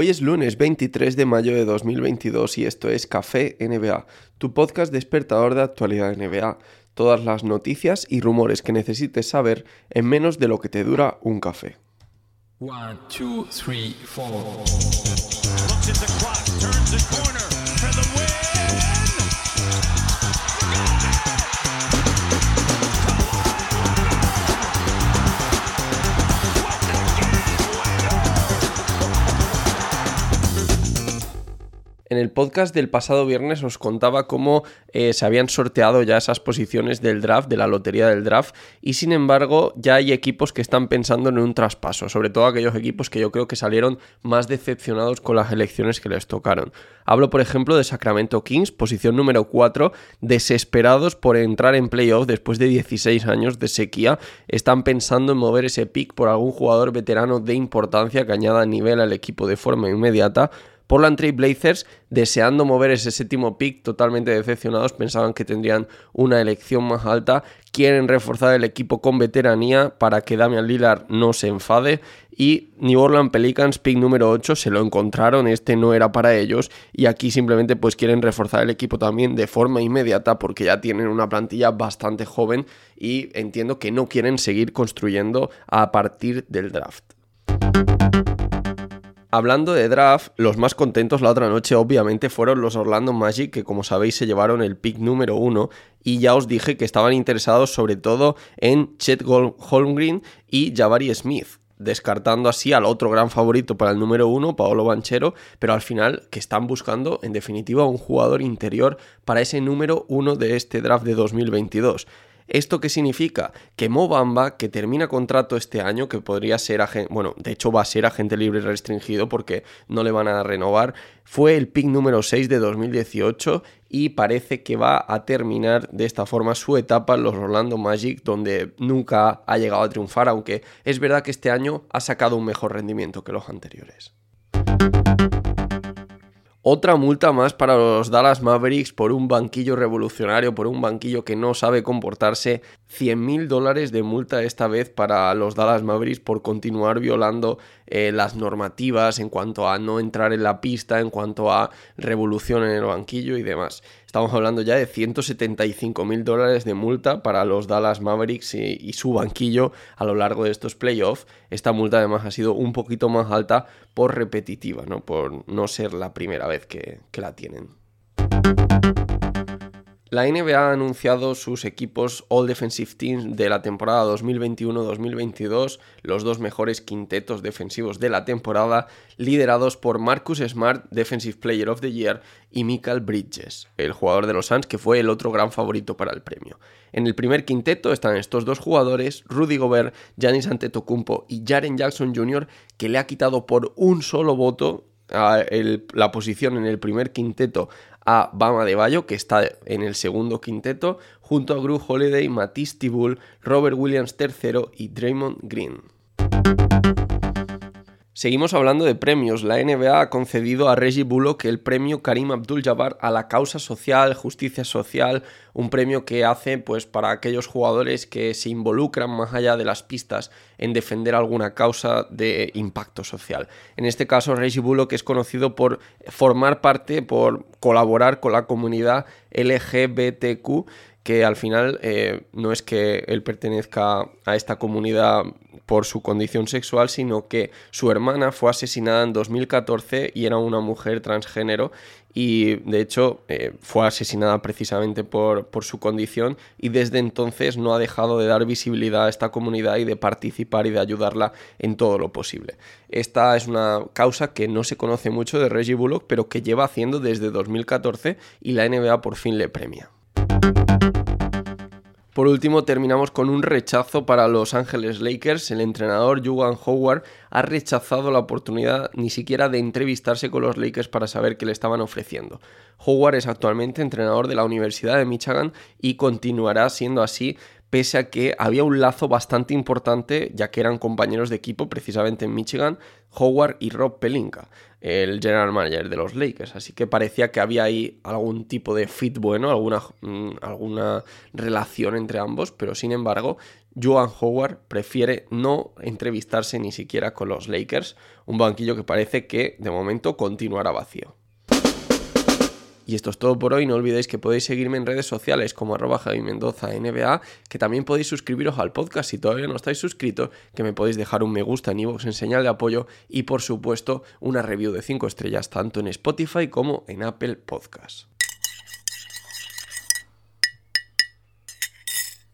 Hoy es lunes 23 de mayo de 2022 y esto es Café NBA, tu podcast despertador de actualidad NBA. Todas las noticias y rumores que necesites saber en menos de lo que te dura un café. One, two, three, En el podcast del pasado viernes os contaba cómo eh, se habían sorteado ya esas posiciones del draft, de la lotería del draft, y sin embargo ya hay equipos que están pensando en un traspaso, sobre todo aquellos equipos que yo creo que salieron más decepcionados con las elecciones que les tocaron. Hablo por ejemplo de Sacramento Kings, posición número 4, desesperados por entrar en playoff después de 16 años de sequía, están pensando en mover ese pick por algún jugador veterano de importancia que añada nivel al equipo de forma inmediata, Portland Trail Blazers, deseando mover ese séptimo pick, totalmente decepcionados, pensaban que tendrían una elección más alta, quieren reforzar el equipo con veteranía para que Damian Lillard no se enfade. Y New Orleans Pelicans, pick número 8, se lo encontraron, este no era para ellos. Y aquí simplemente pues quieren reforzar el equipo también de forma inmediata porque ya tienen una plantilla bastante joven y entiendo que no quieren seguir construyendo a partir del draft. Hablando de draft, los más contentos la otra noche obviamente fueron los Orlando Magic que como sabéis se llevaron el pick número uno y ya os dije que estaban interesados sobre todo en Chet Holmgren y Jabari Smith descartando así al otro gran favorito para el número uno, Paolo Banchero, pero al final que están buscando en definitiva un jugador interior para ese número uno de este draft de 2022. ¿Esto qué significa? Que Mobamba, que termina contrato este año, que podría ser agente, bueno, de hecho va a ser agente libre restringido porque no le van a renovar, fue el pick número 6 de 2018 y parece que va a terminar de esta forma su etapa en los Orlando Magic, donde nunca ha llegado a triunfar, aunque es verdad que este año ha sacado un mejor rendimiento que los anteriores. Otra multa más para los Dallas Mavericks por un banquillo revolucionario, por un banquillo que no sabe comportarse. 100 mil dólares de multa esta vez para los Dallas Mavericks por continuar violando eh, las normativas en cuanto a no entrar en la pista, en cuanto a revolución en el banquillo y demás. Estamos hablando ya de 175 mil dólares de multa para los Dallas Mavericks y, su banquillo a lo largo de estos playoffs. Esta multa además ha sido un poquito más alta por repetitiva, ¿no? por no ser la primera vez que, la tienen. La NBA ha anunciado sus equipos All Defensive Teams de la temporada 2021-2022, los dos mejores quintetos defensivos de la temporada, liderados por Marcus Smart, Defensive Player of the Year, y Michael Bridges, el jugador de los Suns que fue el otro gran favorito para el premio. En el primer quinteto están estos dos jugadores, Rudy Gobert, Giannis Antetokounmpo y Jaren Jackson Jr., que le ha quitado por un solo voto la posición en el primer quinteto a Bama de Bayo, que está en el segundo quinteto, junto a Gru Holiday, Matisse Tibul, Robert Williams III y Draymond Green. Seguimos hablando de premios. La NBA ha concedido a Reggie Bullock el premio Karim Abdul-Jabbar a la causa social, justicia social, un premio que hace pues para aquellos jugadores que se involucran más allá de las pistas en defender alguna causa de impacto social. En este caso, Reggie Bullock es conocido por formar parte, por colaborar con la comunidad LGBTQ que al final eh, no es que él pertenezca a esta comunidad por su condición sexual, sino que su hermana fue asesinada en 2014 y era una mujer transgénero y de hecho eh, fue asesinada precisamente por, por, su condición y desde entonces no ha dejado de dar visibilidad a esta comunidad y de participar y de ayudarla en todo lo posible. Esta es una causa que no se conoce mucho de Reggie Bullock, pero que lleva haciendo desde 2014 y la NBA por fin le premia. Por último, terminamos con un rechazo para Los Ángeles Lakers. El entrenador Juwan Howard ha rechazado la oportunidad ni siquiera de entrevistarse con los Lakers para saber qué le estaban ofreciendo. Howard es actualmente entrenador de la Universidad de Michigan y continuará siendo así pese a que había un lazo bastante importante, ya que eran compañeros de equipo precisamente en Michigan, Howard y Rob Pelinka, el general manager de los Lakers. Así que parecía que había ahí algún tipo de fit bueno, alguna, mm, alguna relación entre ambos, pero sin embargo, Joan Howard prefiere no entrevistarse ni siquiera con los Lakers, un banquillo que parece que de momento continuará vacío. Y esto es todo por hoy. No olvidéis que podéis seguirme en redes sociales como arroba Javi Mendoza NBA, que también podéis suscribiros al podcast si todavía no estáis suscritos, que me podéis dejar un me gusta en iVoox en señal de apoyo y por supuesto una review de 5 estrellas tanto en Spotify como en Apple Podcast.